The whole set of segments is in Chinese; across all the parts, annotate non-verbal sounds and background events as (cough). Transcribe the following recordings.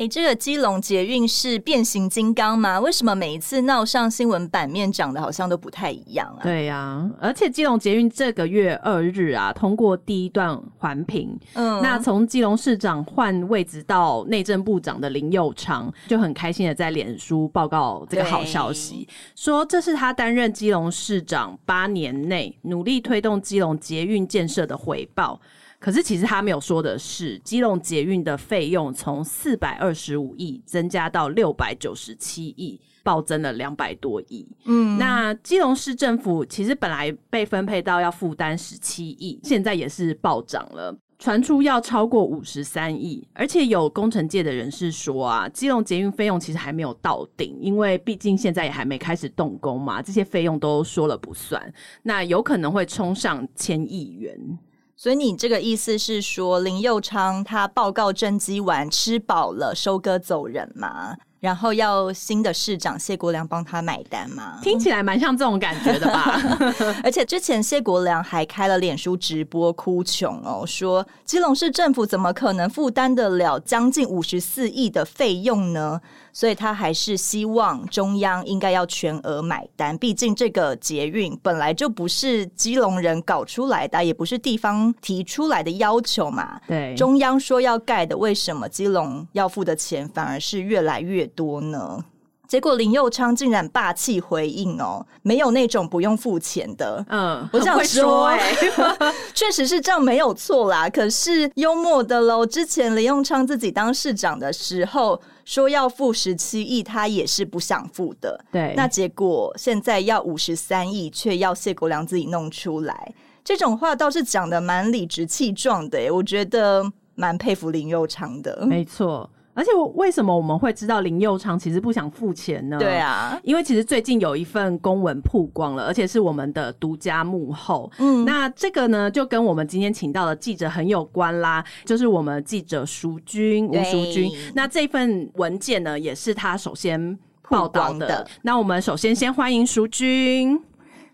哎，这个基隆捷运是变形金刚吗？为什么每一次闹上新闻版面，长得好像都不太一样啊？对呀、啊，而且基隆捷运这个月二日啊，通过第一段环评。嗯，那从基隆市长换位置到内政部长的林佑昌，就很开心的在脸书报告这个好消息，说这是他担任基隆市长八年内努力推动基隆捷运建设的回报。可是，其实他没有说的是，基隆捷运的费用从四百二十五亿增加到六百九十七亿，暴增了两百多亿。嗯，那基隆市政府其实本来被分配到要负担十七亿，现在也是暴涨了，传出要超过五十三亿。而且有工程界的人士说啊，基隆捷运费用其实还没有到顶，因为毕竟现在也还没开始动工嘛，这些费用都说了不算，那有可能会冲上千亿元。所以你这个意思是说，林佑昌他报告政绩完吃饱了，收割走人吗？然后要新的市长谢国良帮他买单吗？听起来蛮像这种感觉的吧。(laughs) 而且之前谢国良还开了脸书直播哭穷哦，说基隆市政府怎么可能负担得了将近五十四亿的费用呢？所以他还是希望中央应该要全额买单，毕竟这个捷运本来就不是基隆人搞出来的，也不是地方提出来的要求嘛。对，中央说要盖的，为什么基隆要付的钱反而是越来越多呢？结果林佑昌竟然霸气回应哦，没有那种不用付钱的。嗯，我想说，哎、欸，(laughs) 确实是这样，没有错啦。可是幽默的喽，之前林佑昌自己当市长的时候说要付十七亿，他也是不想付的。对，那结果现在要五十三亿，却要谢国良自己弄出来，这种话倒是讲的蛮理直气壮的。哎，我觉得蛮佩服林佑昌的。没错。而且我为什么我们会知道林佑昌其实不想付钱呢？对啊，因为其实最近有一份公文曝光了，而且是我们的独家幕后。嗯，那这个呢，就跟我们今天请到的记者很有关啦，就是我们记者淑君吴淑君。那这份文件呢，也是他首先报道的。的那我们首先先欢迎淑君。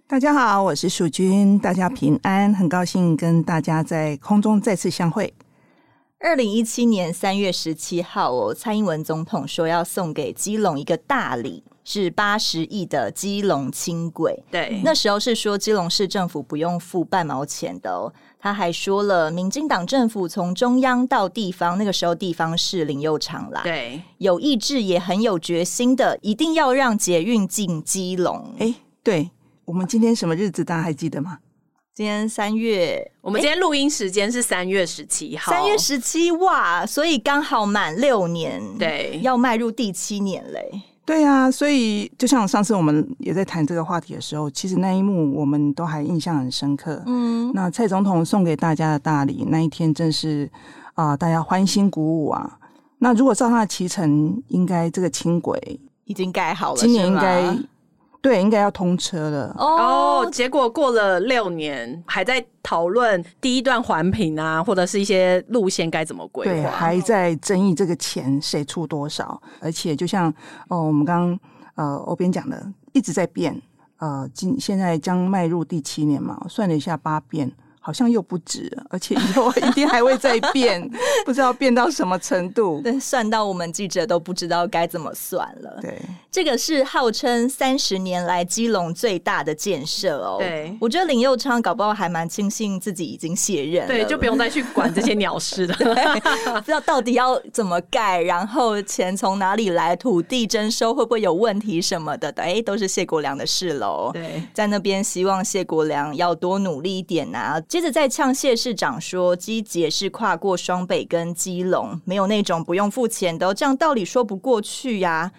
大家好，我是淑君，大家平安，很高兴跟大家在空中再次相会。二零一七年三月十七号，哦，蔡英文总统说要送给基隆一个大礼，是八十亿的基隆轻轨。对，那时候是说基隆市政府不用付半毛钱的哦。他还说了，民进党政府从中央到地方，那个时候地方是林右昌啦，对，有意志也很有决心的，一定要让捷运进基隆。哎，对，我们今天什么日子，大家还记得吗？今天三月，我们今天录音时间是三月十七号。三月十七哇，所以刚好满六年，对，要迈入第七年嘞。对啊，所以就像上次我们也在谈这个话题的时候，其实那一幕我们都还印象很深刻。嗯，那蔡总统送给大家的大礼，那一天真是啊、呃，大家欢欣鼓舞啊。那如果照他的期程，应该这个轻轨已经盖好了，今年应该。对，应该要通车了哦。Oh, 结果过了六年，还在讨论第一段环评啊，或者是一些路线该怎么规划。对，还在争议这个钱谁出多少。而且，就像哦，我们刚刚呃欧边讲的，一直在变。呃，今现在将迈入第七年嘛，算了一下八变。好像又不止，而且以后一定还会再变，不知道变到什么程度。(laughs) 对，算到我们记者都不知道该怎么算了。对，这个是号称三十年来基隆最大的建设哦。对，我觉得林佑昌搞不好还蛮庆幸自己已经卸任，对，就不用再去管这些鸟事了。(laughs) 不知道到底要怎么盖，然后钱从哪里来，土地征收会不会有问题什么的，哎，都是谢国良的事喽。对，在那边希望谢国良要多努力一点啊。接着再呛谢市长说，基捷是跨过双北跟基隆，没有那种不用付钱的，这样道理说不过去呀、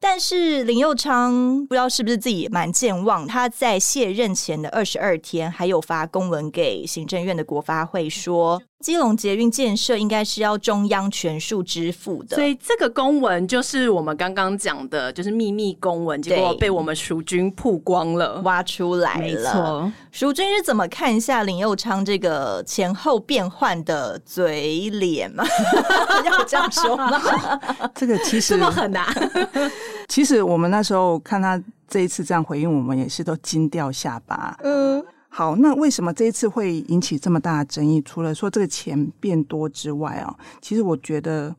但是林佑昌不知道是不是自己蛮健忘，他在卸任前的二十二天，还有发公文给行政院的国发会说，基隆捷运建设应该是要中央全数支付的，所以这个公文就是我们刚刚讲的，就是秘密公文，结果被我们淑君曝光了，挖出来了。没错，淑君是怎么看一下林佑昌这个前后变换的嘴脸吗？(laughs) 要这样说吗？(laughs) 这个其实这么狠啊！(laughs) 其实我们那时候看他这一次这样回应，我们也是都惊掉下巴。嗯。好，那为什么这一次会引起这么大的争议？除了说这个钱变多之外啊，其实我觉得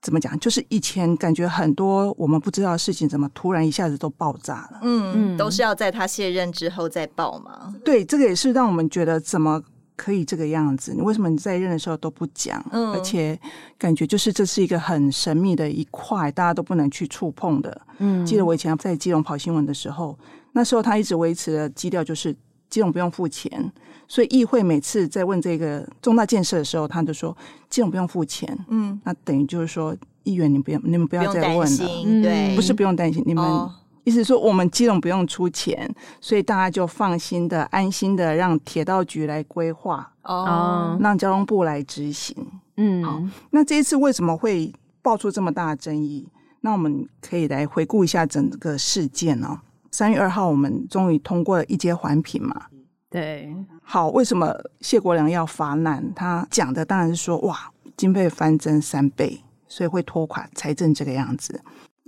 怎么讲，就是以前感觉很多我们不知道的事情，怎么突然一下子都爆炸了？嗯嗯，都是要在他卸任之后再爆吗？对，这个也是让我们觉得怎么可以这个样子？你为什么你在任的时候都不讲？嗯，而且感觉就是这是一个很神秘的一块，大家都不能去触碰的。嗯，记得我以前在基隆跑新闻的时候，那时候他一直维持的基调就是。基隆不用付钱，所以议会每次在问这个重大建设的时候，他就说基隆不用付钱。嗯，那等于就是说，议员你不要，你们不要再问了。对，不是不用担心，你们、哦、意思说我们基隆不用出钱，所以大家就放心的、安心的让铁道局来规划，哦，让交通部来执行。嗯，好，那这一次为什么会爆出这么大的争议？那我们可以来回顾一下整个事件哦。三月二号，我们终于通过了一阶环评嘛？对，好，为什么谢国良要发难？他讲的当然是说，哇，经费翻增三倍，所以会拖垮财政这个样子。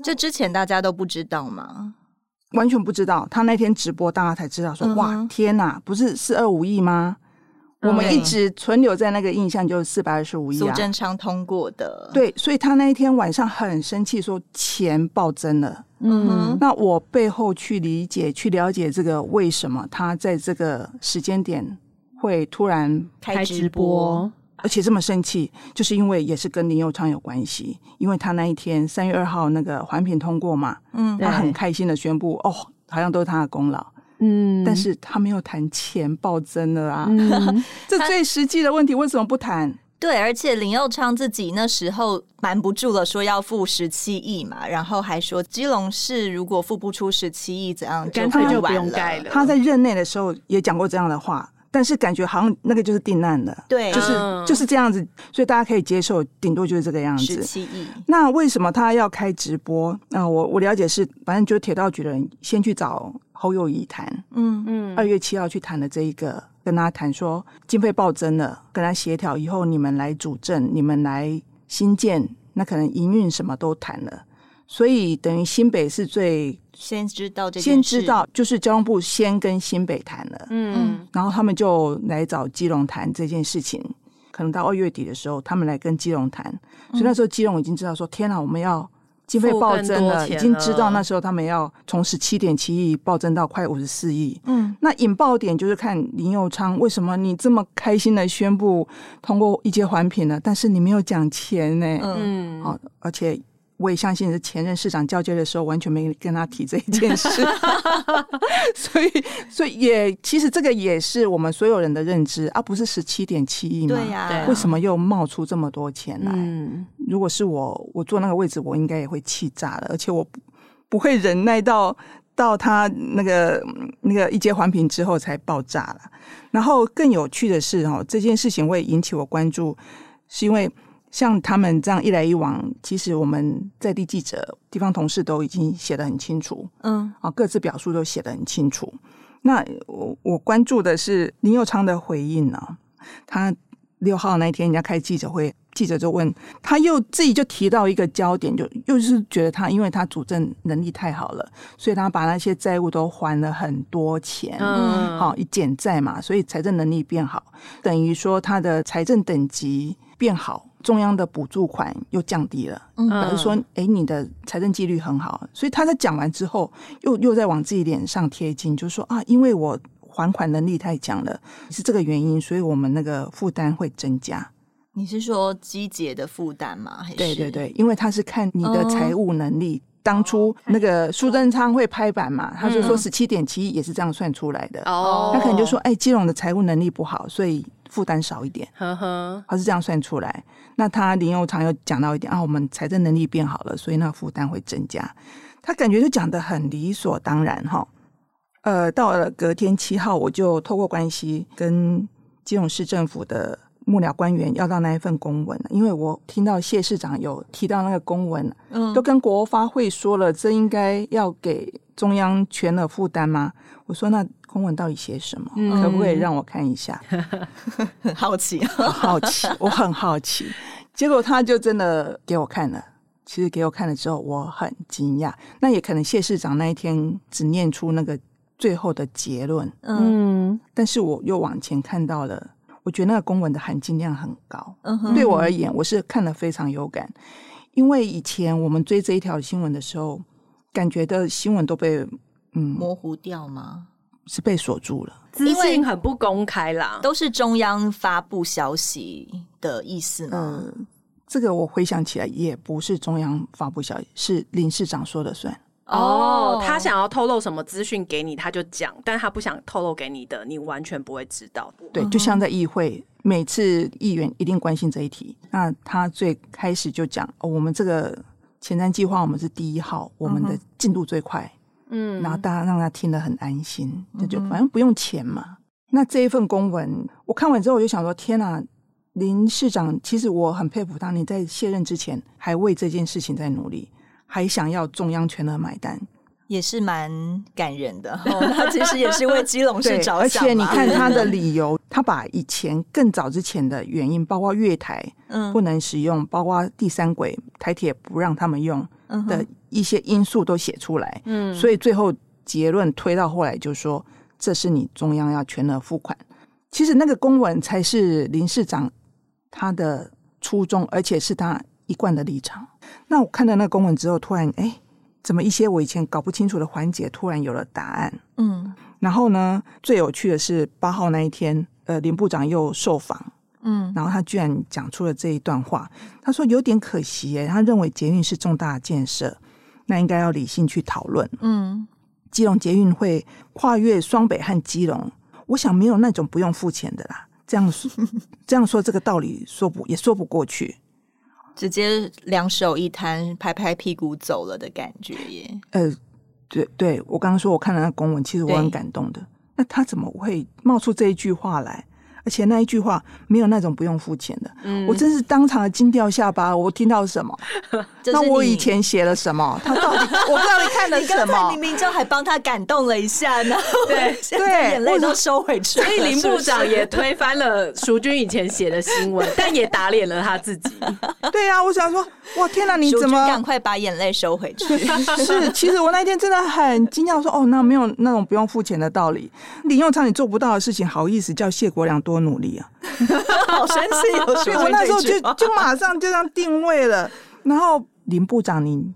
这之前大家都不知道吗？完全不知道。他那天直播，大家才知道说，哇，嗯、天哪，不是四二五亿吗？我们一直存留在那个印象就是四百二十五亿啊，苏贞昌通过的。对，所以他那一天晚上很生气，说钱暴增了。嗯哼，那我背后去理解、去了解这个为什么他在这个时间点会突然开直播，而且这么生气，就是因为也是跟林佑昌有关系，因为他那一天三月二号那个环评通过嘛，嗯，他很开心的宣布，哦，好像都是他的功劳。嗯，但是他没有谈钱暴增了啊，嗯、(laughs) 这最实际的问题为什么不谈？对，而且林佑昌自己那时候瞒不住了，说要付十七亿嘛，然后还说基隆市如果付不出十七亿，怎样干脆就不用盖了。他在任内的时候也讲过这样的话，但是感觉好像那个就是定案了，对，就是就是这样子，所以大家可以接受，顶多就是这个样子。十七亿。那为什么他要开直播？那我我了解是，反正就是铁道局的人先去找。侯友谊谈，嗯嗯，二月七号去谈的这一个，跟他谈说经费暴增了，跟他协调以后，你们来主政，你们来新建，那可能营运什么都谈了，所以等于新北是最先知道这先知道，就是交通部先跟新北谈了，嗯，然后他们就来找基隆谈这件事情，可能到二月底的时候，他们来跟基隆谈，所以那时候基隆已经知道说，天哪，我们要。经费暴增了，了已经知道那时候他们要从十七点七亿暴增到快五十四亿。嗯，那引爆点就是看林佑昌为什么你这么开心的宣布通过一阶环评了，但是你没有讲钱呢？嗯，好，而且。我也相信是前任市长交接的时候完全没跟他提这一件事，(laughs) 所以所以也其实这个也是我们所有人的认知，而、啊、不是十七点七亿嘛？对呀、啊，为什么又冒出这么多钱来？嗯、如果是我，我坐那个位置，我应该也会气炸了，而且我不不会忍耐到到他那个那个一阶环评之后才爆炸了。然后更有趣的是哦，这件事情会引起我关注，是因为。像他们这样一来一往，其实我们在地记者、地方同事都已经写得很清楚，嗯，啊，各自表述都写得很清楚。那我我关注的是林佑昌的回应呢、啊？他六号那一天人家开记者会，记者就问，他又自己就提到一个焦点，就又是觉得他因为他主政能力太好了，所以他把那些债务都还了很多钱，嗯，好，一减债嘛，所以财政能力变好，等于说他的财政等级变好。中央的补助款又降低了，表示说，哎，你的财政纪律很好，所以他在讲完之后，又又在往自己脸上贴金，就是说啊，因为我还款能力太强了，是这个原因，所以我们那个负担会增加。你是说机捷的负担吗？还是？对对对，因为他是看你的财务能力，当初那个苏贞昌会拍板嘛，他就说十七点七亿也是这样算出来的。哦，他可能就说，哎，基隆的财务能力不好，所以。负担少一点，呵呵，他是这样算出来。那他林右昌又讲到一点啊，我们财政能力变好了，所以那负担会增加。他感觉就讲的很理所当然哈。呃，到了隔天七号，我就透过关系跟基隆市政府的幕僚官员要到那一份公文，因为我听到谢市长有提到那个公文，嗯，都跟国发会说了，这应该要给中央全额负担吗？我说那公文到底写什么？嗯、可不可以让我看一下？很 (laughs) 好奇，(laughs) 好奇，我很好奇。结果他就真的给我看了。其实给我看了之后，我很惊讶。那也可能谢市长那一天只念出那个最后的结论，嗯，但是我又往前看到了。我觉得那个公文的含金量很高，嗯哼，对我而言，我是看了非常有感。因为以前我们追这一条新闻的时候，感觉的新闻都被嗯模糊掉吗？是被锁住了，资讯很不公开啦，都是中央发布消息的意思吗？嗯，这个我回想起来，也不是中央发布消息，是林市长说了算。哦，oh, 他想要透露什么资讯给你，他就讲；但他不想透露给你的，你完全不会知道。对，就像在议会，每次议员一定关心这一题。那他最开始就讲：“哦，我们这个前瞻计划，我们是第一号，我们的进度最快。”嗯，然后大家让他听得很安心，那就反正不用钱嘛。那这一份公文，我看完之后，我就想说：“天哪，林市长，其实我很佩服他，你在卸任之前还为这件事情在努力。”还想要中央全额买单，也是蛮感人的。哦、他其实也是为基隆市 (laughs) 着想，而且你看他的理由，他把以前更早之前的原因，包括月台不能使用，嗯、包括第三轨台铁不让他们用的一些因素都写出来。嗯，所以最后结论推到后来，就说这是你中央要全额付款。其实那个公文才是林市长他的初衷，而且是他一贯的立场。那我看到那个公文之后，突然哎，怎么一些我以前搞不清楚的环节突然有了答案？嗯，然后呢，最有趣的是八号那一天，呃，林部长又受访，嗯，然后他居然讲出了这一段话，他说有点可惜耶，他认为捷运是重大建设，那应该要理性去讨论。嗯，基隆捷运会跨越双北和基隆，我想没有那种不用付钱的啦。这样说，(laughs) 这样说这个道理说不也说不过去。直接两手一摊，拍拍屁股走了的感觉耶。呃，对对，我刚刚说我看了那公文，其实我很感动的。那他怎么会冒出这一句话来？而且那一句话没有那种不用付钱的，嗯、我真是当场的惊掉下巴。我听到什么？那我以前写了什么？(laughs) 他到底我不知道你看了什么？明明就还帮他感动了一下呢。对对，(laughs) 眼泪都收回去。所以林部长也推翻了淑君以前写的新闻，(laughs) 但也打脸了他自己。对啊，我想说，哇天哪，你怎么赶快把眼泪收回去？是，其实我那天真的很惊讶，说哦，那没有那种不用付钱的道理。林用昌你做不到的事情，好意思叫谢国良多。努力啊！好神奇。我那时候就就马上就这样定位了。然后林部长，你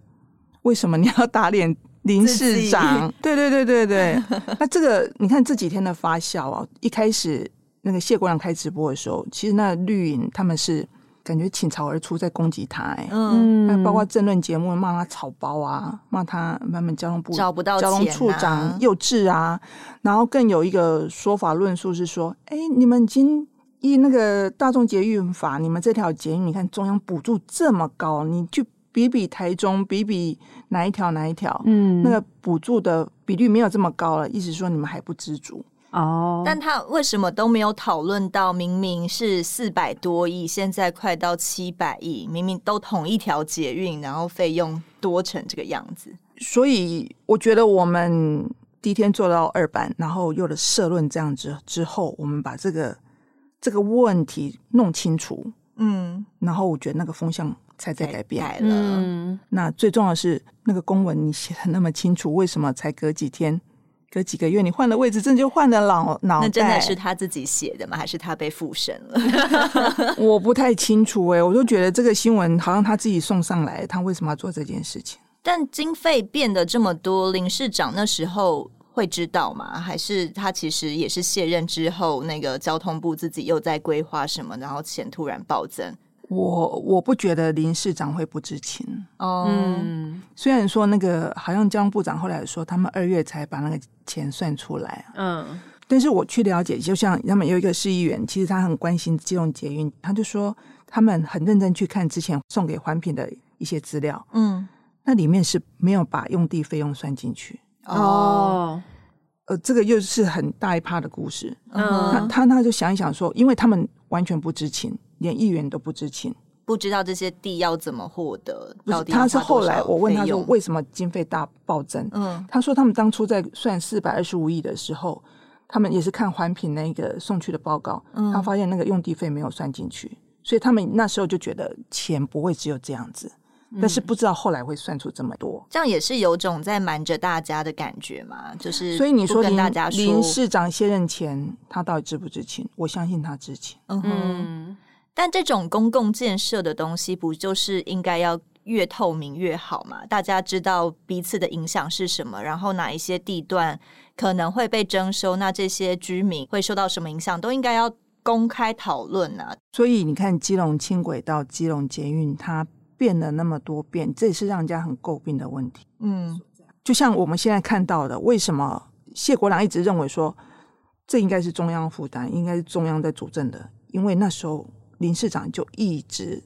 为什么你要打脸林市长？对对对对对。(laughs) 那这个你看这几天的发酵啊，一开始那个谢国梁开直播的时候，其实那绿营他们是感觉倾巢而出在攻击他，哎，嗯，包括政论节目骂他草包啊，骂他他们交通部找不到交通处长幼稚啊，然后更有一个说法论述是说，哎，你们已经依那个大众捷运法，你们这条捷运，你看中央补助这么高，你去比比台中，比比哪一条哪一条，嗯，那个补助的比率没有这么高了，意思说你们还不知足。哦，但他为什么都没有讨论到？明明是四百多亿，现在快到七百亿，明明都同一条捷运，然后费用多成这个样子。所以我觉得我们第一天做到二班，然后有了社论这样子之后，我们把这个这个问题弄清楚，嗯，然后我觉得那个风向才在改变改了。嗯，那最重要的是那个公文你写的那么清楚，为什么才隔几天？隔几个月，你换了位置，真的就换了脑脑袋。那真的是他自己写的吗？还是他被附身了？(laughs) 我不太清楚哎、欸，我就觉得这个新闻好像他自己送上来，他为什么要做这件事情？但经费变得这么多，林市长那时候会知道吗？还是他其实也是卸任之后，那个交通部自己又在规划什么，然后钱突然暴增？我我不觉得林市长会不知情。哦。嗯，虽然说那个好像交通部长后来说他们二月才把那个钱算出来，嗯，但是我去了解，就像他们有一个市议员，其实他很关心基隆捷运，他就说他们很认真去看之前送给环评的一些资料，嗯，那里面是没有把用地费用算进去哦。呃，这个又是很大一趴的故事，嗯，他他他就想一想说，因为他们完全不知情，连议员都不知情，不知道这些地要怎么获得。不是，他是后来我问他说为什么经费大暴增？嗯，他说他们当初在算四百二十五亿的时候，他们也是看环评那个送去的报告，嗯，他发现那个用地费没有算进去，所以他们那时候就觉得钱不会只有这样子。但是不知道后来会算出这么多，这样也是有种在瞒着大家的感觉嘛？就是所以你说林大家说林市长卸任前，他到底知不知情？我相信他知情。嗯哼。但这种公共建设的东西，不就是应该要越透明越好嘛？大家知道彼此的影响是什么，然后哪一些地段可能会被征收，那这些居民会受到什么影响，都应该要公开讨论啊。所以你看，基隆轻轨到基隆捷运，它。变了那么多遍，这也是让人家很诟病的问题。嗯，就像我们现在看到的，为什么谢国梁一直认为说这应该是中央负担，应该是中央在主政的？因为那时候林市长就一直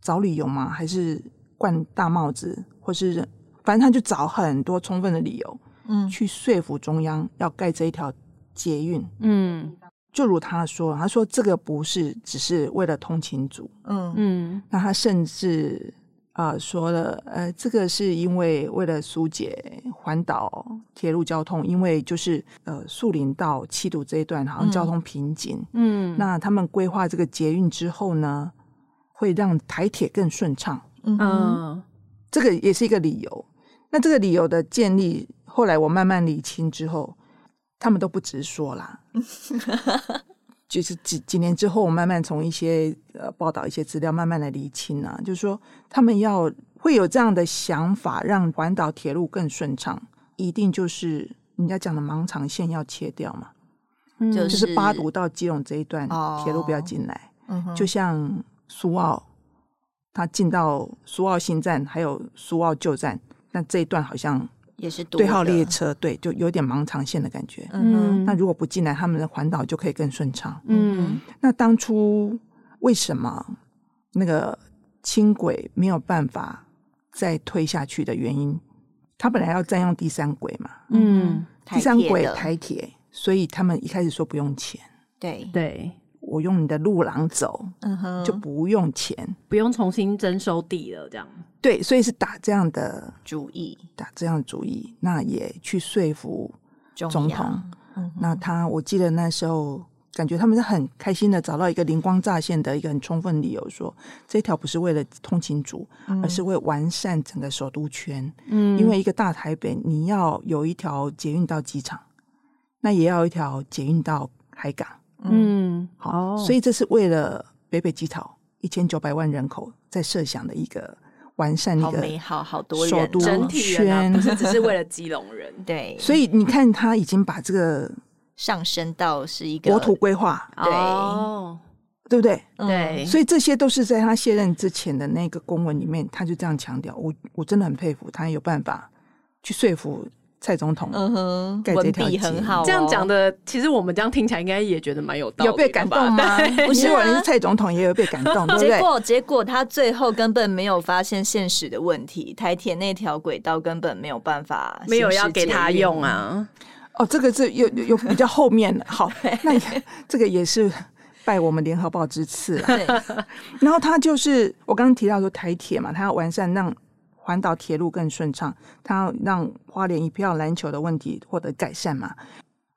找理由吗，还是冠大帽子，或是反正他就找很多充分的理由，嗯，去说服中央要盖这一条捷运。嗯。就如他说，他说这个不是只是为了通勤族，嗯嗯，那他甚至啊、呃、说了，呃，这个是因为为了疏解环岛铁路交通，因为就是呃树林到七堵这一段好像交通瓶颈，嗯，那他们规划这个捷运之后呢，会让台铁更顺畅，嗯，这个也是一个理由。那这个理由的建立，后来我慢慢理清之后。他们都不直说啦，(laughs) 就是几几年之后，我慢慢从一些呃报道、一些资料，慢慢的厘清啊，就是说他们要会有这样的想法，让环岛铁路更顺畅，一定就是人家讲的盲肠线要切掉嘛，嗯、就是八堵到基隆这一段铁路不要进来，嗯、就像苏澳，他进到苏澳新站，还有苏澳旧站，那这一段好像。也是对号列车，对，就有点盲肠线的感觉。嗯，那如果不进来，他们的环岛就可以更顺畅。嗯，那当初为什么那个轻轨没有办法再推下去的原因？他本来要占用第三轨嘛。嗯，第三轨台铁，所以他们一开始说不用钱。对对。我用你的路廊走，嗯哼，就不用钱，不用重新征收地了，这样。对，所以是打这样的主意，打这样的主意，那也去说服总统。嗯、那他，我记得那时候感觉他们是很开心的，找到一个灵光乍现的一个很充分理由说，说这条不是为了通勤族，嗯、而是为完善整个首都圈。嗯，因为一个大台北，你要有一条捷运到机场，那也要一条捷运到海港。嗯，好，所以这是为了北北基桃一千九百万人口在设想的一个完善一个美好好多首都圈，不是只是为了基隆人。(laughs) 对，所以你看他已经把这个上升到是一个国土规划，对，哦对不对？对，所以这些都是在他卸任之前的那个公文里面，他就这样强调。我我真的很佩服他有办法去说服。蔡总统，嗯哼，文笔很好，这样讲的，其实我们这样听起来应该也觉得蛮有道理，有被感动吗？(laughs) 不是，我是蔡总统也有被感动，结果结果他最后根本没有发现现实的问题，台铁那条轨道根本没有办法，没有要给他用啊。哦，这个是又又比较后面的，好，(laughs) 那这个也是拜我们联合报之赐了。(laughs) 然后他就是我刚刚提到说台铁嘛，他要完善让。环岛铁路更顺畅，它要让花莲一票难求的问题获得改善嘛？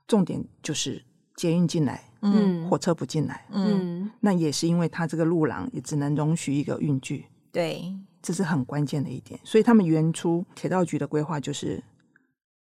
重点就是捷运进来，嗯，火车不进来，嗯，那也是因为它这个路廊也只能容许一个运具，对，这是很关键的一点。所以他们原初铁道局的规划就是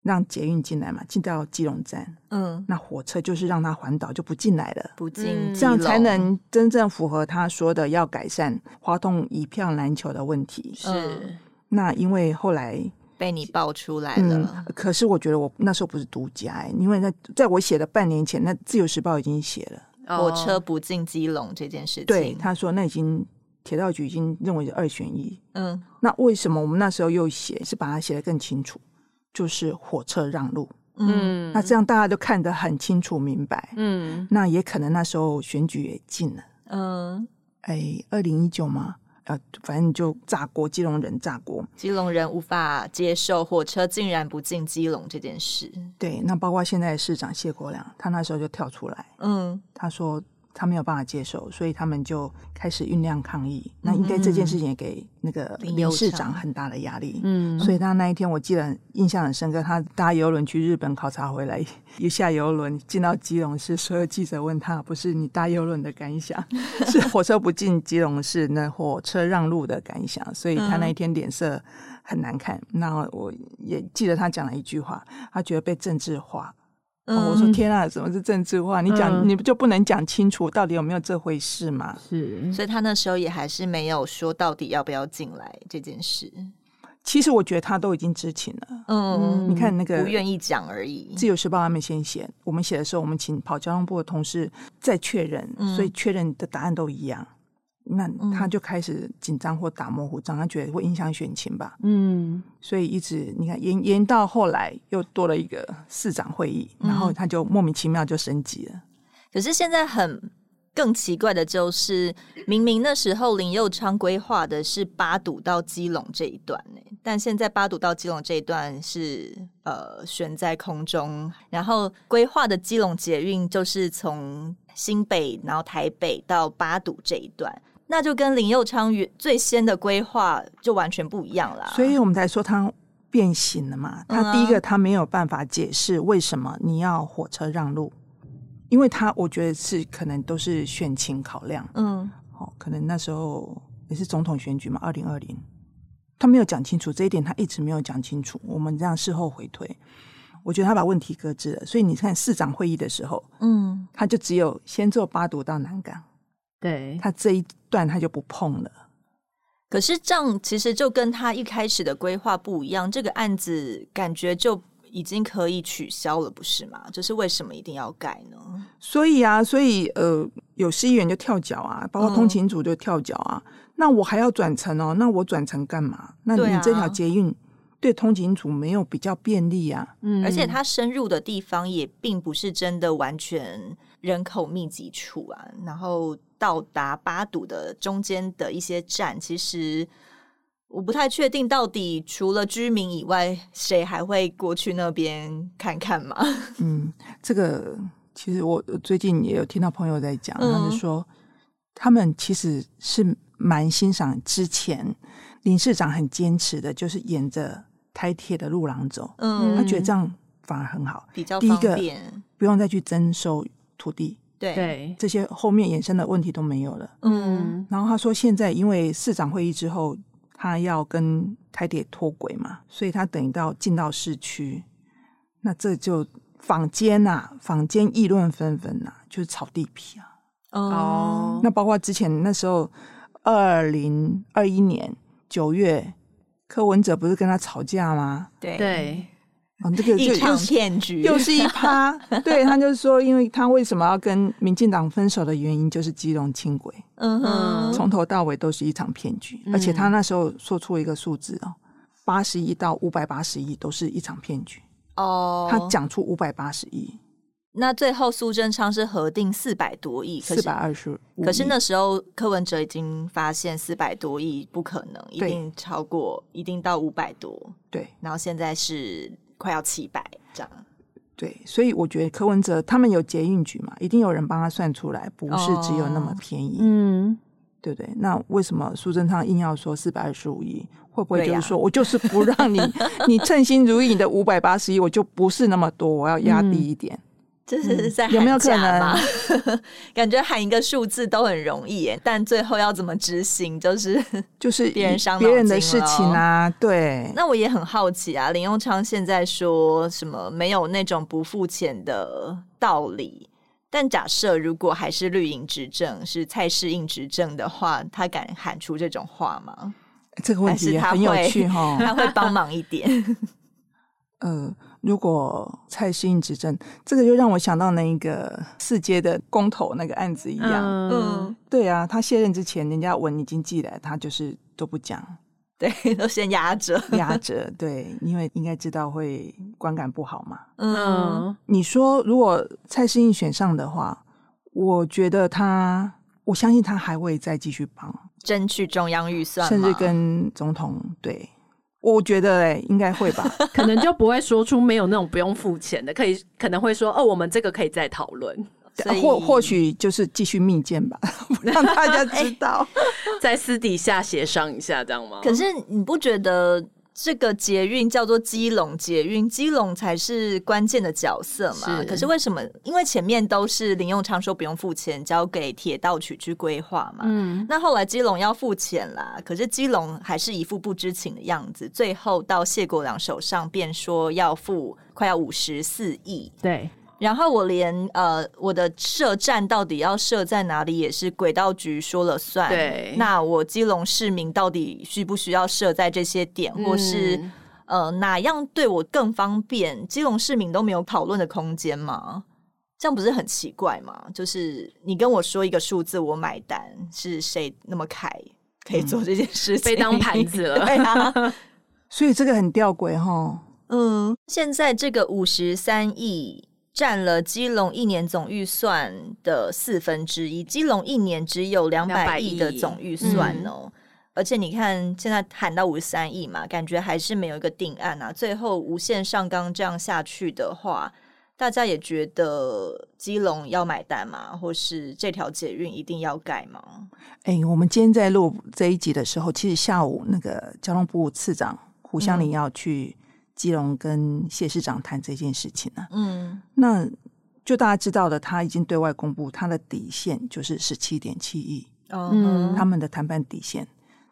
让捷运进来嘛，进到基隆站，嗯，那火车就是让它环岛就不进来了，不进，这样才能真正符合他说的要改善花东一票难求的问题，是。那因为后来被你爆出来了，嗯，可是我觉得我那时候不是独家，因为那在我写的半年前，那《自由时报》已经写了火车不进基隆这件事情。对，他说那已经铁道局已经认为是二选一。嗯，那为什么我们那时候又写是把它写得更清楚？就是火车让路。嗯，那这样大家都看得很清楚明白。嗯，那也可能那时候选举也近了。嗯，哎，二零一九吗？呃，反正就炸锅，基隆人炸锅，基隆人无法接受火车竟然不进基隆这件事。对，那包括现在的市长谢国良，他那时候就跳出来，嗯，他说他没有办法接受，所以他们就开始酝酿抗议。那应该这件事情也给那个林市长很大的压力。嗯，所以他那一天我记得印象很深刻，他搭游轮去日本考察回来，(laughs) 一下游轮进到基隆市，所有记者问他，不是你搭游轮的感想，(laughs) 是火车不进基隆市，那火车让路的感想。所以他那一天脸色很难看。那我也记得他讲了一句话，他觉得被政治化。哦、我说天啊，什么是政治化？你讲、嗯、你不就不能讲清楚到底有没有这回事吗？是，所以他那时候也还是没有说到底要不要进来这件事。其实我觉得他都已经知情了。嗯，你看那个不愿意讲而已。自由时报他们先写，我们写的时候，我们请跑交通部的同事再确认，嗯、所以确认的答案都一样。那他就开始紧张或打模糊仗，他觉得会影响选情吧。嗯，所以一直你看延延到后来又多了一个市长会议，然后他就莫名其妙就升级了。可是现在很更奇怪的就是，明明那时候林佑昌规划的是八堵到基隆这一段呢，但现在八堵到基隆这一段是呃悬在空中，然后规划的基隆捷运就是从新北然后台北到八堵这一段。那就跟林佑昌最先的规划就完全不一样了，所以我们才说他变形了嘛。他第一个，他没有办法解释为什么你要火车让路，因为他我觉得是可能都是选情考量，嗯，好，可能那时候也是总统选举嘛，二零二零，他没有讲清楚这一点，他一直没有讲清楚。我们这样事后回推，我觉得他把问题搁置了。所以你看市长会议的时候，嗯，他就只有先做八堵到南港。对，他这一段他就不碰了，可是这样其实就跟他一开始的规划不一样，这个案子感觉就已经可以取消了，不是吗？就是为什么一定要改呢？所以啊，所以呃，有市议员就跳脚啊，包括通勤组就跳脚啊。嗯、那我还要转乘哦，那我转乘干嘛？那你这条捷运对通勤组没有比较便利啊？嗯，而且它深入的地方也并不是真的完全人口密集处啊，然后。到达八堵的中间的一些站，其实我不太确定，到底除了居民以外，谁还会过去那边看看嘛？(laughs) 嗯，这个其实我最近也有听到朋友在讲，嗯、他就说他们其实是蛮欣赏之前林市长很坚持的，就是沿着台铁的路廊走，嗯，他觉得这样反而很好，比较方便，第一个不用再去征收土地。对，这些后面衍生的问题都没有了。嗯，然后他说，现在因为市长会议之后，他要跟台铁脱轨嘛，所以他等于到进到市区，那这就坊间呐、啊，坊间议论纷纷呐，就是炒地皮啊。哦，那包括之前那时候，二零二一年九月，柯文哲不是跟他吵架吗？对对。哦，这个一场骗局，又是一趴。(laughs) 对，他就是说，因为他为什么要跟民进党分手的原因，就是基隆轻轨。嗯哼，从头到尾都是一场骗局，嗯、而且他那时候说出一个数字哦，八十亿到五百八十亿都是一场骗局。哦，他讲出五百八十亿，那最后苏贞昌是核定四百多亿，四百二十五。可是那时候柯文哲已经发现四百多亿不可能，一定超过，一定到五百多。对，然后现在是。快要七百这样，对，所以我觉得柯文哲他们有捷运局嘛，一定有人帮他算出来，不是只有那么便宜，嗯、哦，对不对？那为什么苏贞昌硬要说四百二十五亿？会不会就是说、啊、我就是不让你，(laughs) 你称心如意你的五百八十亿，我就不是那么多，我要压低一点。嗯这是在有没有可能？感觉喊一个数字都很容易耶，但最后要怎么执行，就是就是 (laughs) 别人伤别人的事情啊。对，那我也很好奇啊，林永昌现在说什么没有那种不付钱的道理，但假设如果还是绿营执政，是蔡适应执政的话，他敢喊出这种话吗？这个问题也很有趣哈，他会帮忙一点。(laughs) 呃。如果蔡适应执政，这个就让我想到那一个四阶的公投那个案子一样。嗯，对啊，他卸任之前，人家文已经寄来，他就是都不讲，(laughs) 对，都先压着，压着。对，因为应该知道会观感不好嘛。嗯，你说如果蔡适应选上的话，我觉得他，我相信他还会再继续帮，争取中央预算，甚至跟总统对。我觉得哎、欸，应该会吧，(laughs) 可能就不会说出没有那种不用付钱的，可以可能会说哦，我们这个可以再讨论，(laughs) 或或许就是继续密件吧，(laughs) 让大家知道，在私底下协商一下，这样吗？可是你不觉得？这个捷运叫做基隆捷运，基隆才是关键的角色嘛。是。可是为什么？因为前面都是林永昌说不用付钱，交给铁道局去规划嘛。嗯。那后来基隆要付钱啦，可是基隆还是一副不知情的样子。最后到谢国良手上，便说要付快要五十四亿。对。然后我连呃我的设站到底要设在哪里也是轨道局说了算。对，那我基隆市民到底需不需要设在这些点，或是、嗯、呃哪样对我更方便？基隆市民都没有讨论的空间吗？这样不是很奇怪吗？就是你跟我说一个数字，我买单，是谁那么开可以做这件事情？被当盘子了，(laughs) 对啊。所以这个很吊诡哈。嗯，现在这个五十三亿。占了基隆一年总预算的四分之一，基隆一年只有两百亿的总预算哦。嗯、而且你看，现在喊到五十三亿嘛，感觉还是没有一个定案啊。最后无限上纲这样下去的话，大家也觉得基隆要买单吗？或是这条捷运一定要盖吗？哎、欸，我们今天在录这一集的时候，其实下午那个交通部次长胡湘林要去。基隆跟谢市长谈这件事情呢、啊，嗯，那就大家知道的，他已经对外公布他的底线就是十七点七亿，嗯，他们的谈判底线。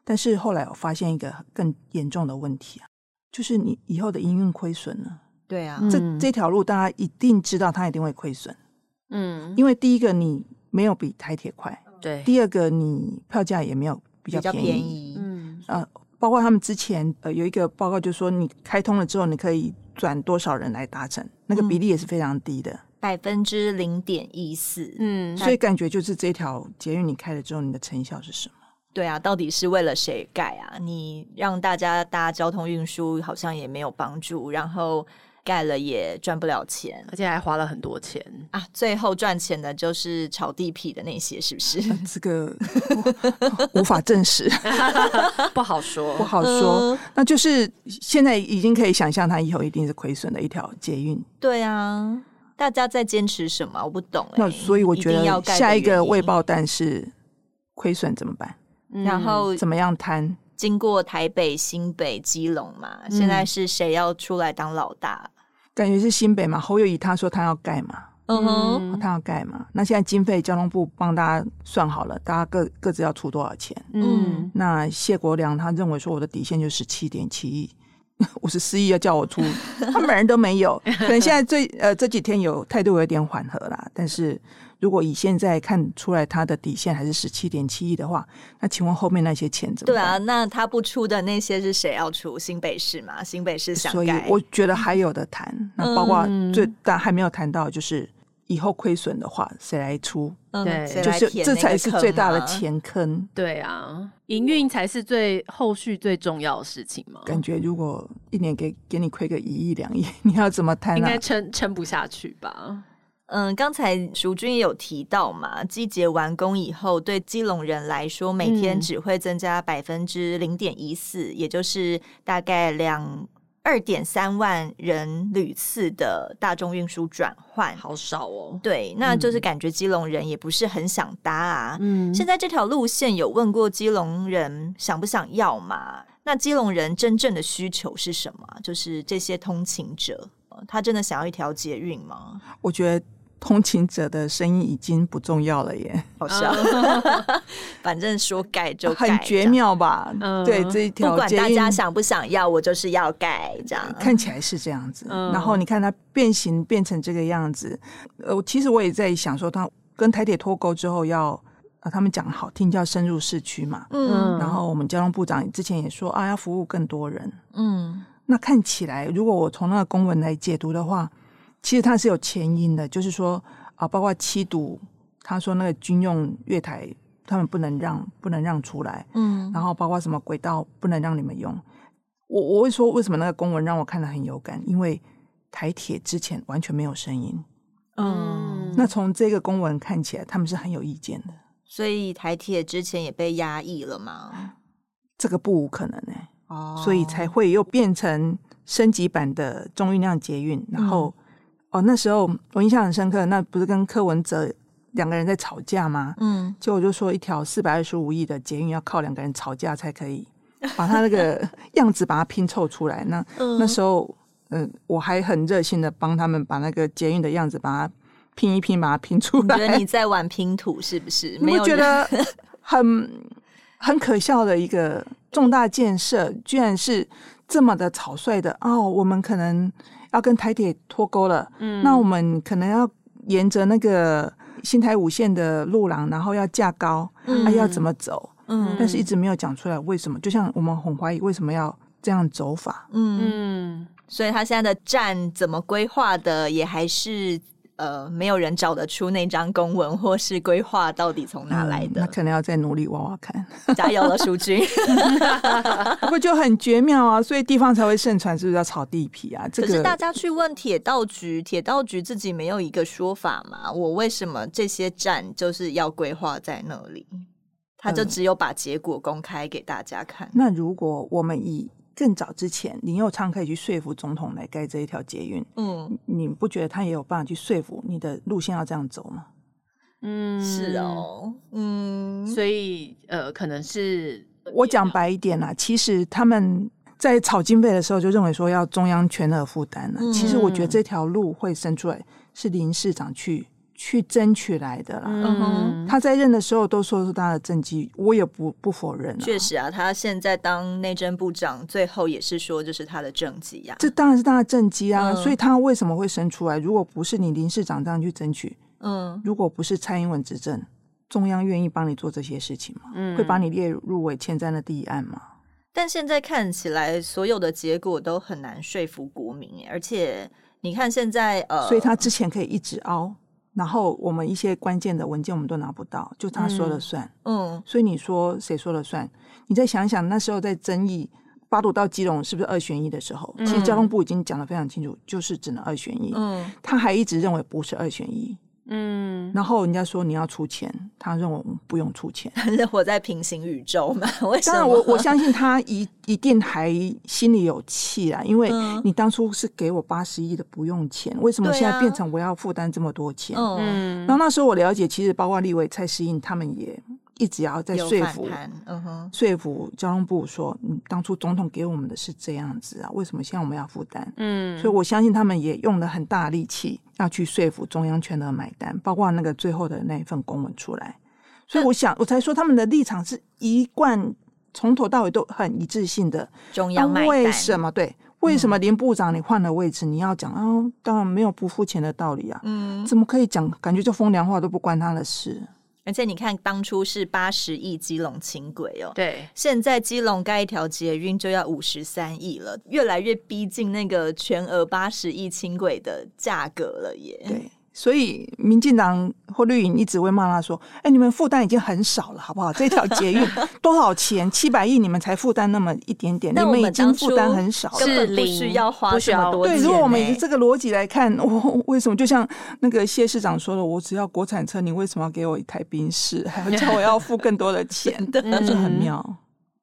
但是后来我发现一个更严重的问题啊，就是你以后的营运亏损呢？对啊，这这条路大家一定知道，它一定会亏损，嗯，因为第一个你没有比台铁快，对，第二个你票价也没有比较便宜，便宜嗯，呃。包括他们之前呃有一个报告，就是说你开通了之后，你可以转多少人来达成，那个比例也是非常低的，百分之零点一四。嗯，所以感觉就是这条捷运你开了之后，你的成效是什么？对啊，到底是为了谁盖啊？你让大家搭交通运输好像也没有帮助，然后。盖了也赚不了钱，而且还花了很多钱啊！最后赚钱的就是炒地皮的那些，是不是？啊、(laughs) 这个无法证实 (laughs) (laughs) 不好说，不好说。嗯、那就是现在已经可以想象，它以后一定是亏损的一条捷运。对啊，大家在坚持什么？我不懂、欸。那所以我觉得下一个未爆弹是亏损怎么办？嗯、然后怎么样摊？经过台北、新北、基隆嘛，嗯、现在是谁要出来当老大？感觉是新北嘛，侯友谊他说他要盖嘛，嗯哼，他要盖嘛。那现在经费交通部帮大家算好了，大家各各自要出多少钱？嗯，那谢国良他认为说我的底线就十七点七亿，(laughs) 五十四亿要叫我出，(laughs) 他们人都没有。可能现在最呃这几天有态度有点缓和啦，但是。如果以现在看出来它的底线还是十七点七亿的话，那请问后面那些钱怎么办？对啊，那他不出的那些是谁要出？新北市嘛，新北市想盖。所以我觉得还有的谈，那包括最、嗯、但还没有谈到，就是以后亏损的话谁来出？对，就是这才是最大的钱坑。对啊，营运才是最后续最重要的事情嘛。感觉如果一年给给你亏个一亿两亿，(laughs) 你要怎么谈、啊？应该撑撑不下去吧。嗯，刚才淑君也有提到嘛，机捷完工以后，对基隆人来说，每天只会增加百分之零点一四，也就是大概两二点三万人屡次的大众运输转换，好少哦。对，那就是感觉基隆人也不是很想搭啊。嗯，现在这条路线有问过基隆人想不想要嘛？那基隆人真正的需求是什么？就是这些通勤者，他真的想要一条捷运吗？我觉得。通勤者的声音已经不重要了耶，好 (laughs) 笑。(laughs) 反正说盖就盖，很绝妙吧？嗯，对，这一条不管大家想不想要，我就是要盖，这样看起来是这样子。嗯，然后你看它变形变成这个样子，呃，其实我也在想说，它跟台铁脱钩之后要，要他们讲好听叫深入市区嘛。嗯，然后我们交通部长之前也说啊，要服务更多人。嗯，那看起来，如果我从那个公文来解读的话。其实它是有前因的，就是说啊，包括七堵，他说那个军用月台他们不能让，不能让出来，嗯，然后包括什么轨道不能让你们用。我我会说，为什么那个公文让我看得很有感？因为台铁之前完全没有声音，嗯，那从这个公文看起来，他们是很有意见的。所以台铁之前也被压抑了吗？这个不无可能呢、欸。哦，所以才会又变成升级版的中运量捷运，然后。哦，那时候我印象很深刻，那不是跟柯文哲两个人在吵架吗？嗯，结果我就说一条四百二十五亿的捷运要靠两个人吵架才可以 (laughs) 把他那个样子把它拼凑出来。那、嗯、那时候，嗯、呃，我还很热心的帮他们把那个捷运的样子把它拼一拼，把它拼出来。你觉得你在玩拼图是不是？没有觉得很很可笑的一个重大建设，居然是这么的草率的哦。我们可能要跟台铁脱钩了，嗯，那我们可能要沿着那个新台五线的路廊，然后要架高，嗯，啊，要怎么走？嗯，但是一直没有讲出来为什么。就像我们很怀疑为什么要这样走法，嗯嗯，所以他现在的站怎么规划的，也还是。呃，没有人找得出那张公文或是规划到底从哪来的，那、嗯、可能要再努力挖挖看。(laughs) 加油了，淑君，(laughs) 不过就很绝妙啊，所以地方才会盛传，是不是要炒地皮啊？这个、可是大家去问铁道局，铁道局自己没有一个说法嘛？我为什么这些站就是要规划在那里？他就只有把结果公开给大家看。嗯、那如果我们以更早之前，林佑昌可以去说服总统来盖这一条捷运。嗯，你不觉得他也有办法去说服你的路线要这样走吗？嗯，是哦。嗯，所以呃，可能是我讲白一点啦。其实他们在炒经费的时候就认为说要中央全额负担了。嗯，其实我觉得这条路会生出来是林市长去。去争取来的啦，嗯哼，他在任的时候都说是他的政绩，我也不不否认。确实啊，他现在当内政部长，最后也是说这是他的政绩呀。这当然是他的政绩啊，嗯，所以他为什么会生出来？如果不是你林市长这样去争取，嗯，如果不是蔡英文执政，中央愿意帮你做这些事情吗？嗯，会把你列入为前瞻的第一案吗？但现在看起来，所有的结果都很难说服国民，而且你看现在呃，所以他之前可以一直凹。然后我们一些关键的文件我们都拿不到，就他说了算。嗯，嗯，所以你说谁说了算？你再想想，那时候在争议八堵到基隆是不是二选一的时候，嗯、其实交通部已经讲得非常清楚，就是只能二选一。嗯，他还一直认为不是二选一。嗯，然后人家说你要出钱，他认为我们不用出钱，(laughs) 是活在平行宇宙嘛？为什么？当然我，我我相信他一 (laughs) 一定还心里有气啊，因为你当初是给我八十亿的不用钱，为什么现在变成我要负担这么多钱？嗯，然后那时候我了解，其实包括立委蔡诗颖他们也。一直要在说服，嗯哼，说服交通部说，嗯，当初总统给我们的是这样子啊，为什么现在我们要负担？嗯，所以我相信他们也用了很大力气要去说服中央全额买单，包括那个最后的那一份公文出来。所以我想，我才说他们的立场是一贯从头到尾都很一致性的。中央买单，为什么？对，为什么林部长你换了位置，你要讲哦？当然没有不付钱的道理啊。嗯，怎么可以讲？感觉就风凉话都不关他的事。而且你看，当初是八十亿基隆轻轨哦，对，现在基隆盖一条捷运就要五十三亿了，越来越逼近那个全额八十亿轻轨的价格了耶。对。所以，民进党或绿营一直会骂他说：“哎、欸，你们负担已经很少了，好不好？这条捷运多少钱？(laughs) 七百亿，你们才负担那么一点点，你们已经负担很少了，根本不需要花这么多钱。对，如果我们以这个逻辑来看，(laughs) 我为什么就像那个谢市长说的，我只要国产车，你为什么要给我一台宾士，还要叫我要付更多的钱？(laughs) 那就很妙。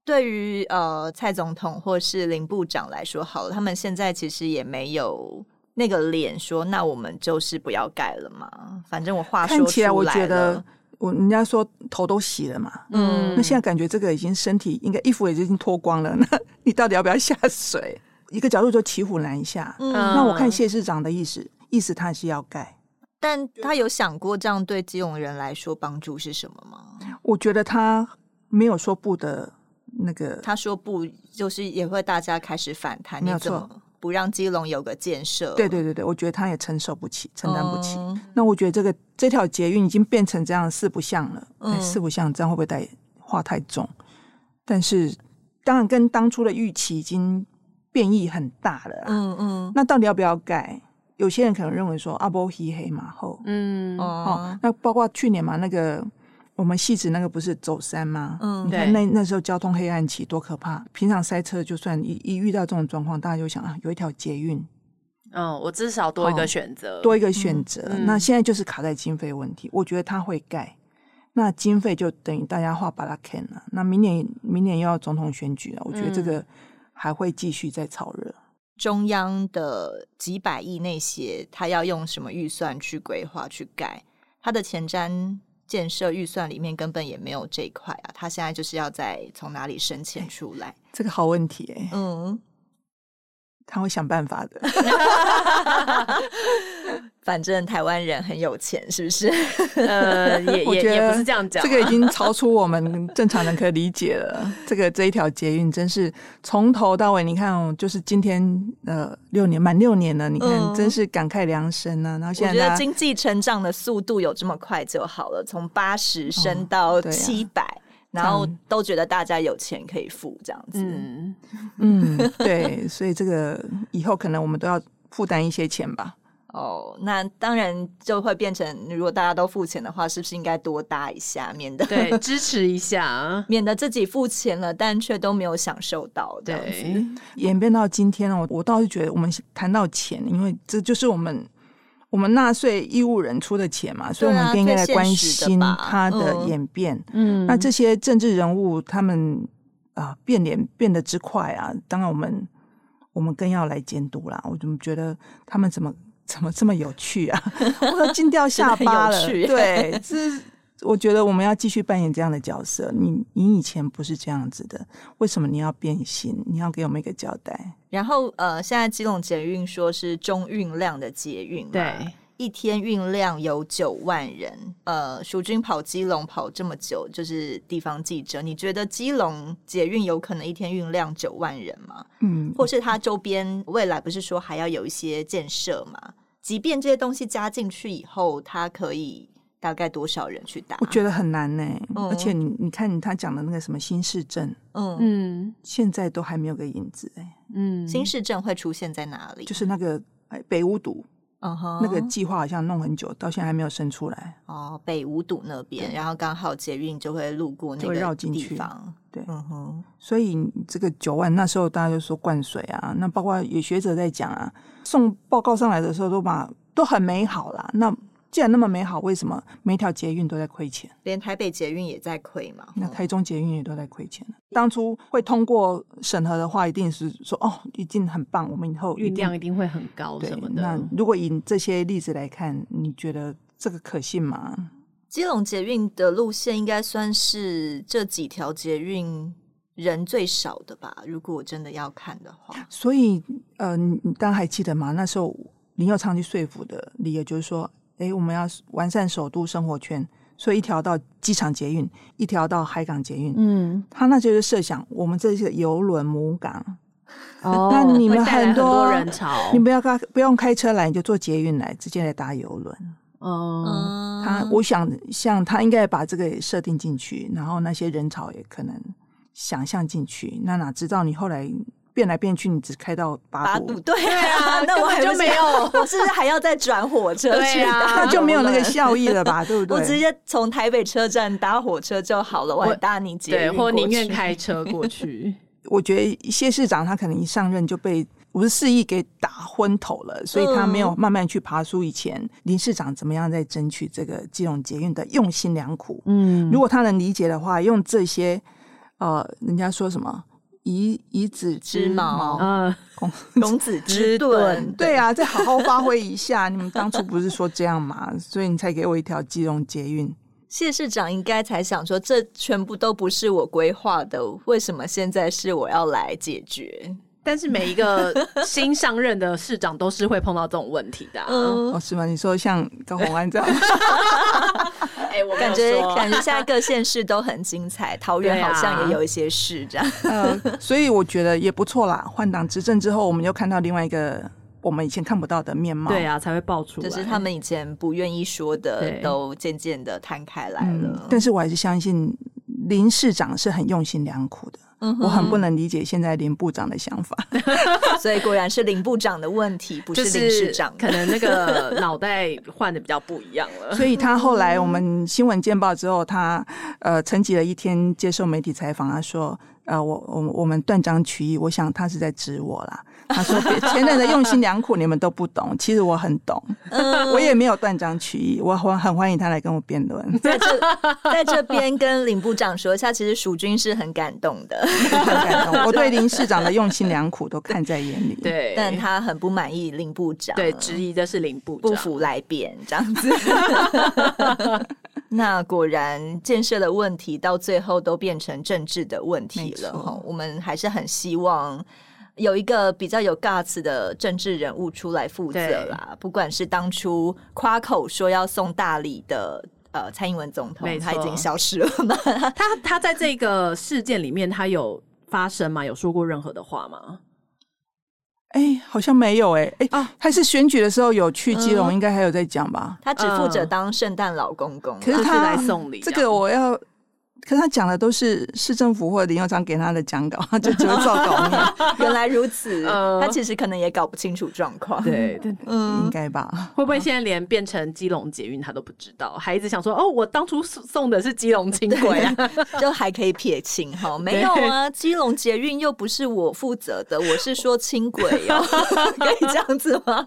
对于呃蔡总统或是林部长来说，好了，他们现在其实也没有。那个脸说：“那我们就是不要盖了嘛，反正我话说出来了。”看起来我觉得，我人家说头都洗了嘛，嗯，那现在感觉这个已经身体应该衣服也已经脱光了，那 (laughs) 你到底要不要下水？一个角度就骑虎难下。嗯，那我看谢市长的意思，意思他是要盖，但他有想过这样对基隆人来说帮助是什么吗？我觉得他没有说不的那个，他说不就是也会大家开始反弹，没有错。不让基隆有个建设，对对对对，我觉得他也承受不起，承担不起。嗯、那我觉得这个这条捷运已经变成这样四不像了，嗯欸、四不像这样会不会带话太重？但是当然跟当初的预期已经变异很大了。嗯嗯，那到底要不要改？有些人可能认为说阿波希黑马后，嗯哦，那包括去年嘛那个。我们汐止那个不是走山吗？嗯，你看那那时候交通黑暗期多可怕！平常塞车，就算一一遇到这种状况，大家就想啊，有一条捷运，嗯，我至少多一个选择，多一个选择。嗯、那现在就是卡在经费问题，我觉得他会盖，那经费就等于大家画把它砍了。那明年明年又要总统选举了，我觉得这个还会继续再炒热。中央的几百亿那些，他要用什么预算去规划去盖？他的前瞻建设预算里面根本也没有这一块啊！他现在就是要再从哪里申请出来？这个好问题哎、欸，嗯。他会想办法的，(laughs) 反正台湾人很有钱，是不是？(laughs) 呃，也也也不是这样讲，这个已经超出我们正常人可以理解了。这个这一条捷运真是从头到尾，你看，就是今天呃六年满六年了，你看、嗯、真是感慨良深啊。然后现在我觉得经济成长的速度有这么快就好了，从八十升到七百、哦。然后都觉得大家有钱可以付这样子，嗯嗯，对，所以这个以后可能我们都要负担一些钱吧。(laughs) 哦，那当然就会变成，如果大家都付钱的话，是不是应该多搭一下，免得对支持一下，(laughs) 免得自己付钱了，但却都没有享受到这样子。对，演变到今天哦，我倒是觉得我们谈到钱，因为这就是我们。我们纳税义务人出的钱嘛，所以我们更应该来关心它的演变。嗯，那这些政治人物他们啊、呃、变脸变得之快啊，当然我们我们更要来监督啦。我怎么觉得他们怎么怎么这么有趣啊？(laughs) 我都惊掉下巴了。对，是。我觉得我们要继续扮演这样的角色。你你以前不是这样子的，为什么你要变心？你要给我们一个交代。然后呃，现在基隆捷运说是中运量的捷运，对，一天运量有九万人。呃，淑君跑基隆跑这么久，就是地方记者，你觉得基隆捷运有可能一天运量九万人吗？嗯，或是它周边未来不是说还要有一些建设吗？即便这些东西加进去以后，它可以。大概多少人去打？我觉得很难呢、欸，嗯、而且你你看他讲的那个什么新市镇，嗯嗯，现在都还没有个影子哎、欸，嗯，新市镇会出现在哪里？就是那个北五堵，嗯哼，那个计划好像弄很久，到现在还没有生出来。哦，北五堵那边，然后刚好捷运就会路过那个绕进去，对，嗯哼，所以这个九万那时候大家就说灌水啊，那包括有学者在讲啊，送报告上来的时候都把都很美好啦，那。既然那么美好，为什么每条捷运都在亏钱？连台北捷运也在亏嘛？那台中捷运也都在亏钱。当初会通过审核的话，一定是说哦，一定很棒，我们以后运量一定会很高什么的。那如果以这些例子来看，你觉得这个可信吗？基隆捷运的路线应该算是这几条捷运人最少的吧？如果我真的要看的话，所以呃，你大家还记得吗？那时候林右昌去说服的理由就是说。哎，我们要完善首都生活圈，所以一条到机场捷运，一条到海港捷运。嗯，他那就是设想我们这些邮轮母港。哦，那你们很多，很多人潮，你不要开，不用开车来，你就坐捷运来，直接来搭邮轮。哦，他我想像他应该把这个也设定进去，然后那些人潮也可能想象进去。那哪知道你后来。变来变去，你只开到八度，对啊，(laughs) (laughs) 那我还就没有，我是不是还要再转火车去啊？那就没有那个效益了吧？对不 (laughs) 对？我直接从台北车站搭火车就好了，我还搭你捷运，或宁愿开车过去。我觉得谢市长他可能一上任就被五十四亿给打昏头了，所以他没有慢慢去爬出以前林市长怎么样在争取这个金融捷运的用心良苦。嗯，如果他能理解的话，用这些呃，人家说什么？以以子之矛，嗯，(laughs) 公公 (laughs) 子之盾，对啊，再好好发挥一下。你们当初不是说这样吗？所以你才给我一条基隆捷运。谢市长应该才想说，这全部都不是我规划的，为什么现在是我要来解决？但是每一个新上任的市长都是会碰到这种问题的，啊，嗯、哦，是吗？你说像高虹安这样，(laughs) 哎、欸，我感觉感觉现在各县市都很精彩，(laughs) 桃园好像也有一些事这样，嗯、(laughs) 呃，所以我觉得也不错啦。换党执政之后，我们又看到另外一个我们以前看不到的面貌，对啊，才会爆出来，就是他们以前不愿意说的，都渐渐的摊开来了，嗯。但是我还是相信林市长是很用心良苦的。我很不能理解现在林部长的想法，(laughs) 所以果然是林部长的问题，不是林市长，可能那个脑袋换的比较不一样了。(laughs) 所以他后来我们新闻见报之后，他呃，沉寂了一天接受媒体采访，他说呃，我我我们断章取义，我想他是在指我啦。他说前人的用心良苦你们都不懂，其实我很懂，嗯、我也没有断章取义，我很很欢迎他来跟我辩论。在这在这边跟林部长说一下，其实蜀军是很感动的，很感动。我对林市长的用心良苦都看在眼里，对，但他很不满意林部长，对，质疑的是林部长，不服来辩这样子。(laughs) (laughs) (laughs) 那果然建设的问题到最后都变成政治的问题了哈。我们还是很希望有一个比较有 guts 的政治人物出来负责啦。不管是当初夸口说要送大礼的呃蔡英文总统，他已经消失了吗？他他在这个事件里面，他有发声吗？有说过任何的话吗？哎、欸，好像没有哎、欸，哎、欸、啊，还是选举的时候有去基隆，应该还有在讲吧？他只负责当圣诞老公公，可是他来送礼。这个我要。可是他讲的都是市政府或者林右昌给他的讲稿，他 (laughs) 就只会 (laughs) 照稿念。(laughs) 原来如此，呃、他其实可能也搞不清楚状况。对，嗯，应该吧？会不会现在连变成基隆捷运他都不知道？还一直想说哦，我当初送的是基隆轻轨啊，就还可以撇清哈？没有啊，基隆捷运又不是我负责的，我是说轻轨哦，可以这样子吗？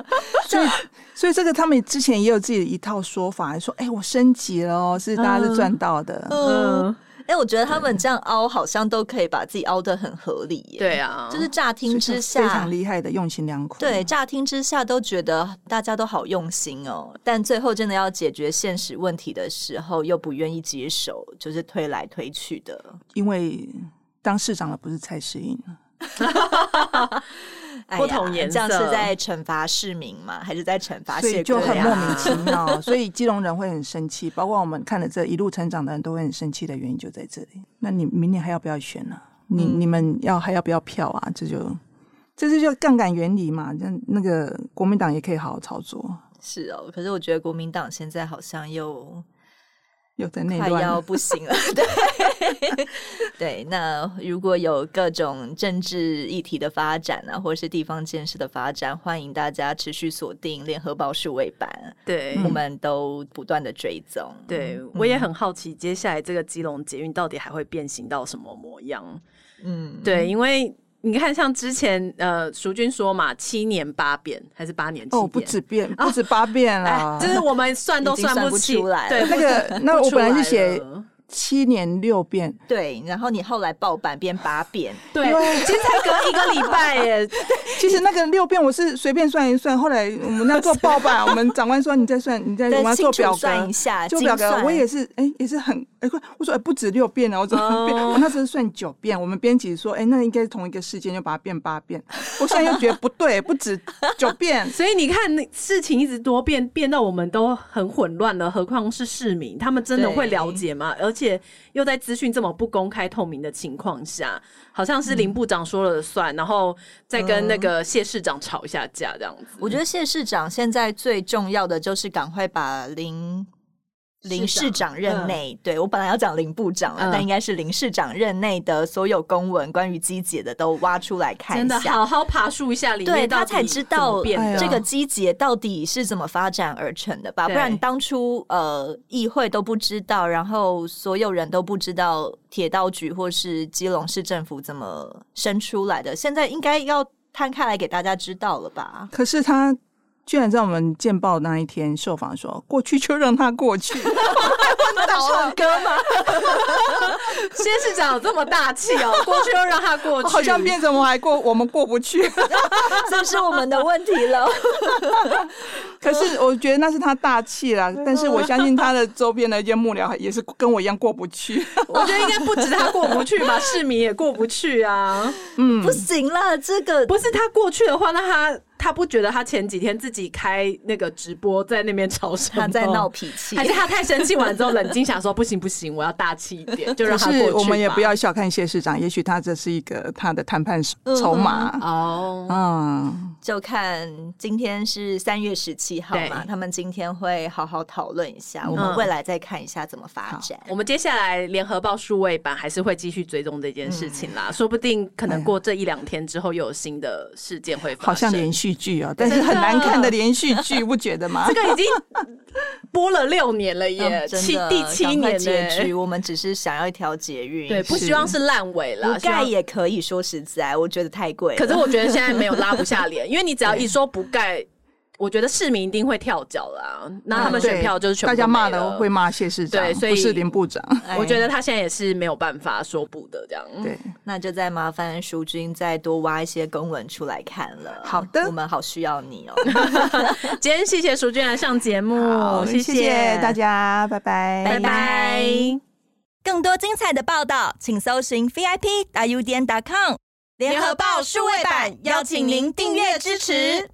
所以，所以这个他们之前也有自己的一套说法，说哎、欸，我升级了哦，是大家是赚到的，嗯。嗯哎，我觉得他们这样凹，好像都可以把自己凹得很合理耶。对啊，就是乍听之下非常厉害的用心良苦。对，乍听之下都觉得大家都好用心哦，但最后真的要解决现实问题的时候，又不愿意接手，就是推来推去的。因为当市长的不是蔡适 (laughs) 应。不同颜色，这样是在惩罚市民吗？还是在惩罚？所以就很莫名其妙。(laughs) 所以基隆人会很生气，包括我们看了这一路成长的人都会很生气的原因就在这里。那你明年还要不要选呢、啊？你你们要还要不要票啊？这就这是就杠杆原理嘛。那那个国民党也可以好好操作。是哦，可是我觉得国民党现在好像又。有在内乱，快要不行了。(laughs) 对 (laughs) 对，那如果有各种政治议题的发展啊，或者是地方建设的发展，欢迎大家持续锁定联合报数位版。对，我们都不断的追踪。对，我也很好奇，接下来这个基隆捷运到底还会变形到什么模样？嗯，对，因为。你看，像之前呃，淑君说嘛，七年八变还是八年七变？哦，不止变，不止八变啊！(laughs) 就是我们算都算不，不出来。对，那个，那我本来是写。(laughs) 七年六变，对，然后你后来报版变八变，对，其实才隔一个礼拜耶。(laughs) 其实那个六变我是随便算一算，后来我们要做报版，我们长官说你再算，你再我们要做表格算一下，做表格，我也是，哎，也是很哎快，我说哎不止六遍了，我怎么变？(laughs) 我那时候算九遍，我们编辑说，哎，那应该是同一个事件，就把它变八遍。我现在又觉得不对，不止九遍，(laughs) 所以你看，那事情一直多变，变到我们都很混乱了，何况是市民，他们真的会了解吗？而且。而且又在资讯这么不公开透明的情况下，好像是林部长说了算，嗯、然后再跟那个谢市长吵一下架这样子。我觉得谢市长现在最重要的就是赶快把林。林市长任内，嗯、对我本来要讲林部长了，嗯、但应该是林市长任内的所有公文关于机捷的都挖出来看一下，真的好好爬梳一下里面，对他才知道这个机捷到底是怎么发展而成的吧？哎、不然当初呃议会都不知道，然后所有人都不知道铁道局或是基隆市政府怎么生出来的，现在应该要摊开来给大家知道了吧？可是他。居然在我们见报那一天受访说，过去就让他过去。(laughs) 他在唱歌吗？(laughs) 先是长有这么大气哦，过去又让他过去，好像变成我还过，我们过不去，(laughs) 这是我们的问题了。可是我觉得那是他大气啦，但是我相信他的周边的一些幕僚也是跟我一样过不去。我觉得应该不止他过不去吧，市民也过不去啊。嗯，不行了，这个不是他过去的话，那他。他不觉得他前几天自己开那个直播在那边吵什么？他在闹脾气，还是他太生气完之后冷静想说不行不行，我要大气一点，(laughs) 就让他过去。我们也不要小看谢市长，也许他这是一个他的谈判筹码哦。嗯，就看今天是三月十七号嘛，他们今天会好好讨论一下，我们未来再看一下怎么发展。我们接下来联合报数位版还是会继续追踪这件事情啦，说不定可能过这一两天之后又有新的事件会发生，好像连续。剧啊，但是很难看的连续剧，不觉得吗？(laughs) 这个已经播了六年了耶，嗯、七第七年结局，我们只是想要一条捷运，对，不希望是烂尾了。不盖也可以说实在，我觉得太贵。可是我觉得现在没有拉不下脸，(laughs) 因为你只要一说不盖。我觉得市民一定会跳脚啦，那他们选票就是全部、嗯、大家骂的会骂谢市长，对，所以不是林部长。我觉得他现在也是没有办法说不的这样。对，那就再麻烦淑君再多挖一些公文出来看了。好的，我们好需要你哦。(laughs) 今天谢谢淑君来上节目，谢谢，谢谢大家，拜拜，拜拜。更多精彩的报道，请搜寻 VIP 大 U 点 com 联合报数位版，邀请您订阅支持。